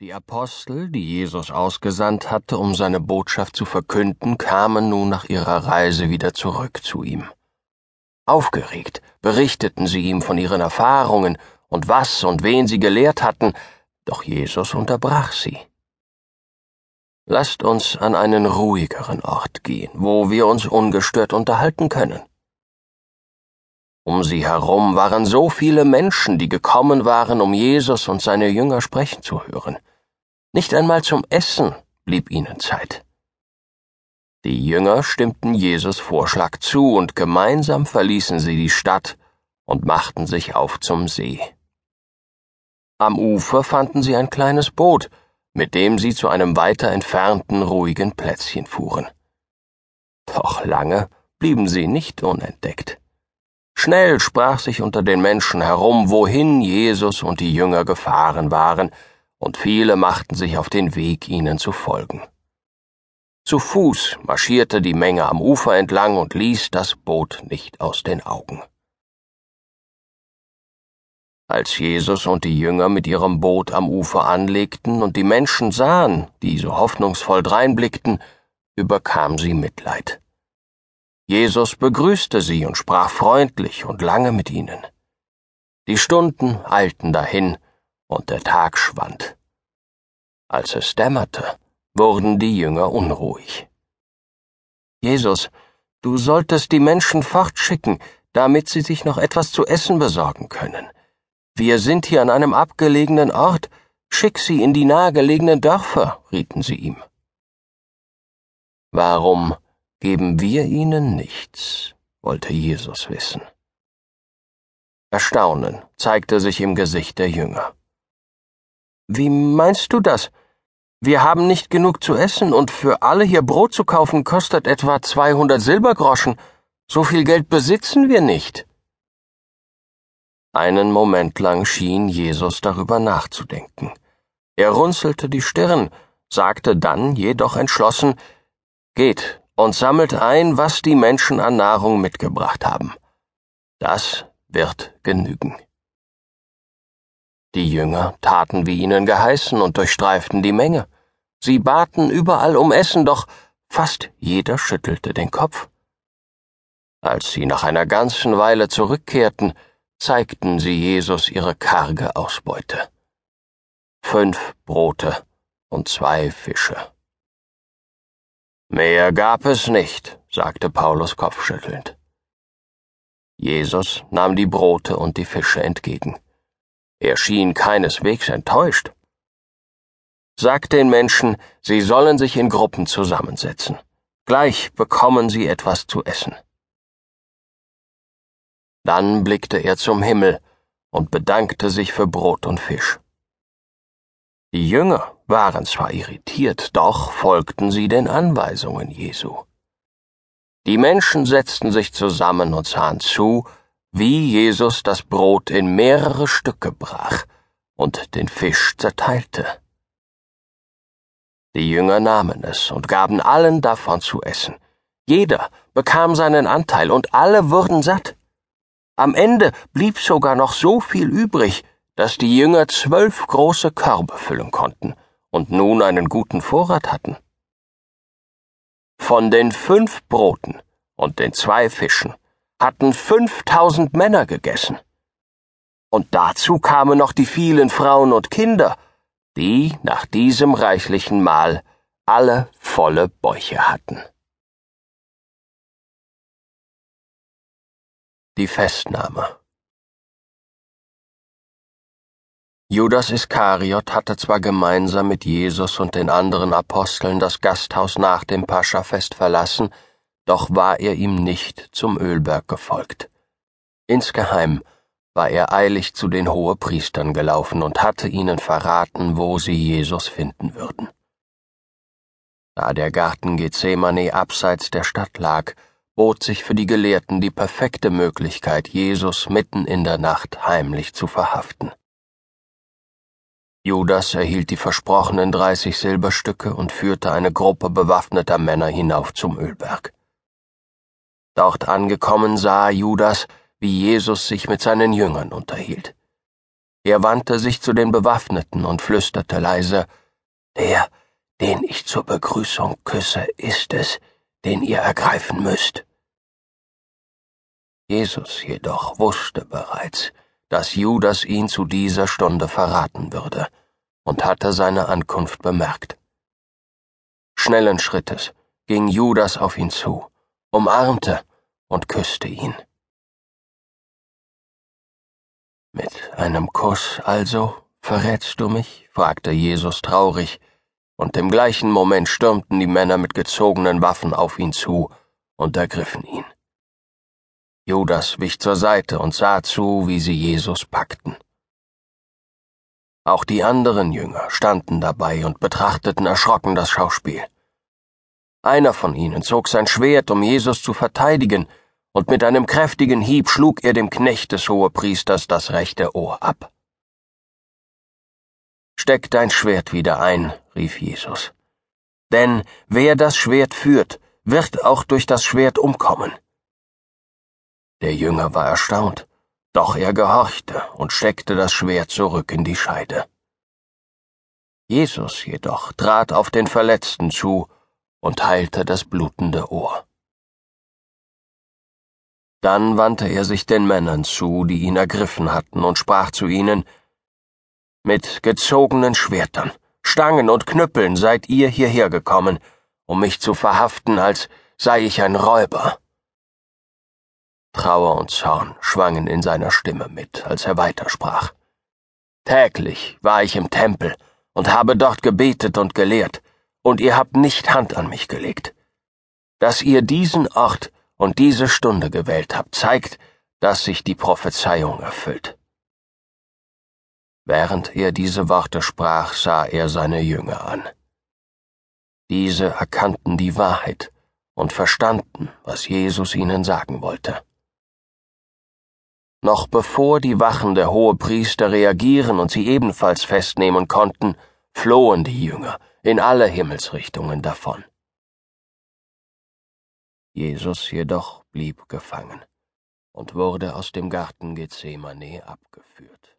Die Apostel, die Jesus ausgesandt hatte, um seine Botschaft zu verkünden, kamen nun nach ihrer Reise wieder zurück zu ihm. Aufgeregt berichteten sie ihm von ihren Erfahrungen und was und wen sie gelehrt hatten, doch Jesus unterbrach sie. Lasst uns an einen ruhigeren Ort gehen, wo wir uns ungestört unterhalten können. Um sie herum waren so viele Menschen, die gekommen waren, um Jesus und seine Jünger sprechen zu hören. Nicht einmal zum Essen blieb ihnen Zeit. Die Jünger stimmten Jesus Vorschlag zu, und gemeinsam verließen sie die Stadt und machten sich auf zum See. Am Ufer fanden sie ein kleines Boot, mit dem sie zu einem weiter entfernten ruhigen Plätzchen fuhren. Doch lange blieben sie nicht unentdeckt. Schnell sprach sich unter den Menschen herum, wohin Jesus und die Jünger gefahren waren, und viele machten sich auf den Weg, ihnen zu folgen. Zu Fuß marschierte die Menge am Ufer entlang und ließ das Boot nicht aus den Augen. Als Jesus und die Jünger mit ihrem Boot am Ufer anlegten und die Menschen sahen, die so hoffnungsvoll dreinblickten, überkam sie Mitleid. Jesus begrüßte sie und sprach freundlich und lange mit ihnen. Die Stunden eilten dahin, und der Tag schwand. Als es dämmerte, wurden die Jünger unruhig. Jesus, du solltest die Menschen fortschicken, damit sie sich noch etwas zu essen besorgen können. Wir sind hier an einem abgelegenen Ort, schick sie in die nahegelegenen Dörfer, rieten sie ihm. Warum geben wir ihnen nichts, wollte Jesus wissen. Erstaunen zeigte sich im Gesicht der Jünger. Wie meinst du das? Wir haben nicht genug zu essen und für alle hier Brot zu kaufen kostet etwa 200 Silbergroschen. So viel Geld besitzen wir nicht. Einen Moment lang schien Jesus darüber nachzudenken. Er runzelte die Stirn, sagte dann jedoch entschlossen, Geht, und sammelt ein, was die Menschen an Nahrung mitgebracht haben. Das wird genügen. Die Jünger taten wie ihnen geheißen und durchstreiften die Menge. Sie baten überall um Essen, doch fast jeder schüttelte den Kopf. Als sie nach einer ganzen Weile zurückkehrten, zeigten sie Jesus ihre karge Ausbeute. Fünf Brote und zwei Fische. Mehr gab es nicht, sagte Paulus kopfschüttelnd. Jesus nahm die Brote und die Fische entgegen. Er schien keineswegs enttäuscht. Sagt den Menschen, sie sollen sich in Gruppen zusammensetzen. Gleich bekommen sie etwas zu essen. Dann blickte er zum Himmel und bedankte sich für Brot und Fisch. Die Jünger waren zwar irritiert, doch folgten sie den Anweisungen Jesu. Die Menschen setzten sich zusammen und sahen zu, wie Jesus das Brot in mehrere Stücke brach und den Fisch zerteilte. Die Jünger nahmen es und gaben allen davon zu essen. Jeder bekam seinen Anteil und alle wurden satt. Am Ende blieb sogar noch so viel übrig, dass die Jünger zwölf große Körbe füllen konnten und nun einen guten Vorrat hatten. Von den fünf Broten und den zwei Fischen hatten fünftausend Männer gegessen. Und dazu kamen noch die vielen Frauen und Kinder, die nach diesem reichlichen Mahl alle volle Bäuche hatten. Die Festnahme Judas Iskariot hatte zwar gemeinsam mit Jesus und den anderen Aposteln das Gasthaus nach dem Paschafest verlassen, doch war er ihm nicht zum Ölberg gefolgt. Insgeheim war er eilig zu den Hohepriestern gelaufen und hatte ihnen verraten, wo sie Jesus finden würden. Da der Garten Gethsemane abseits der Stadt lag, bot sich für die Gelehrten die perfekte Möglichkeit, Jesus mitten in der Nacht heimlich zu verhaften. Judas erhielt die versprochenen dreißig Silberstücke und führte eine Gruppe bewaffneter Männer hinauf zum Ölberg. Dort angekommen sah Judas, wie Jesus sich mit seinen Jüngern unterhielt. Er wandte sich zu den Bewaffneten und flüsterte leise Der, den ich zur Begrüßung küsse, ist es, den ihr ergreifen müsst. Jesus jedoch wusste bereits, dass Judas ihn zu dieser Stunde verraten würde und hatte seine Ankunft bemerkt. Schnellen Schrittes ging Judas auf ihn zu, umarmte und küsste ihn. Mit einem Kuss also verrätst du mich? fragte Jesus traurig, und im gleichen Moment stürmten die Männer mit gezogenen Waffen auf ihn zu und ergriffen ihn. Judas wich zur Seite und sah zu, wie sie Jesus packten. Auch die anderen Jünger standen dabei und betrachteten erschrocken das Schauspiel. Einer von ihnen zog sein Schwert, um Jesus zu verteidigen, und mit einem kräftigen Hieb schlug er dem Knecht des Hohepriesters das rechte Ohr ab. Steck dein Schwert wieder ein, rief Jesus. Denn wer das Schwert führt, wird auch durch das Schwert umkommen. Der Jünger war erstaunt, doch er gehorchte und steckte das Schwert zurück in die Scheide. Jesus jedoch trat auf den Verletzten zu und heilte das blutende Ohr. Dann wandte er sich den Männern zu, die ihn ergriffen hatten, und sprach zu ihnen Mit gezogenen Schwertern, Stangen und Knüppeln seid ihr hierher gekommen, um mich zu verhaften, als sei ich ein Räuber. Trauer und Zorn schwangen in seiner Stimme mit, als er weitersprach. Täglich war ich im Tempel und habe dort gebetet und gelehrt, und ihr habt nicht Hand an mich gelegt. Dass ihr diesen Ort und diese Stunde gewählt habt, zeigt, dass sich die Prophezeiung erfüllt. Während er diese Worte sprach, sah er seine Jünger an. Diese erkannten die Wahrheit und verstanden, was Jesus ihnen sagen wollte. Noch bevor die Wachen der Hohepriester reagieren und sie ebenfalls festnehmen konnten, flohen die Jünger in alle Himmelsrichtungen davon. Jesus jedoch blieb gefangen und wurde aus dem Garten Gethsemane abgeführt.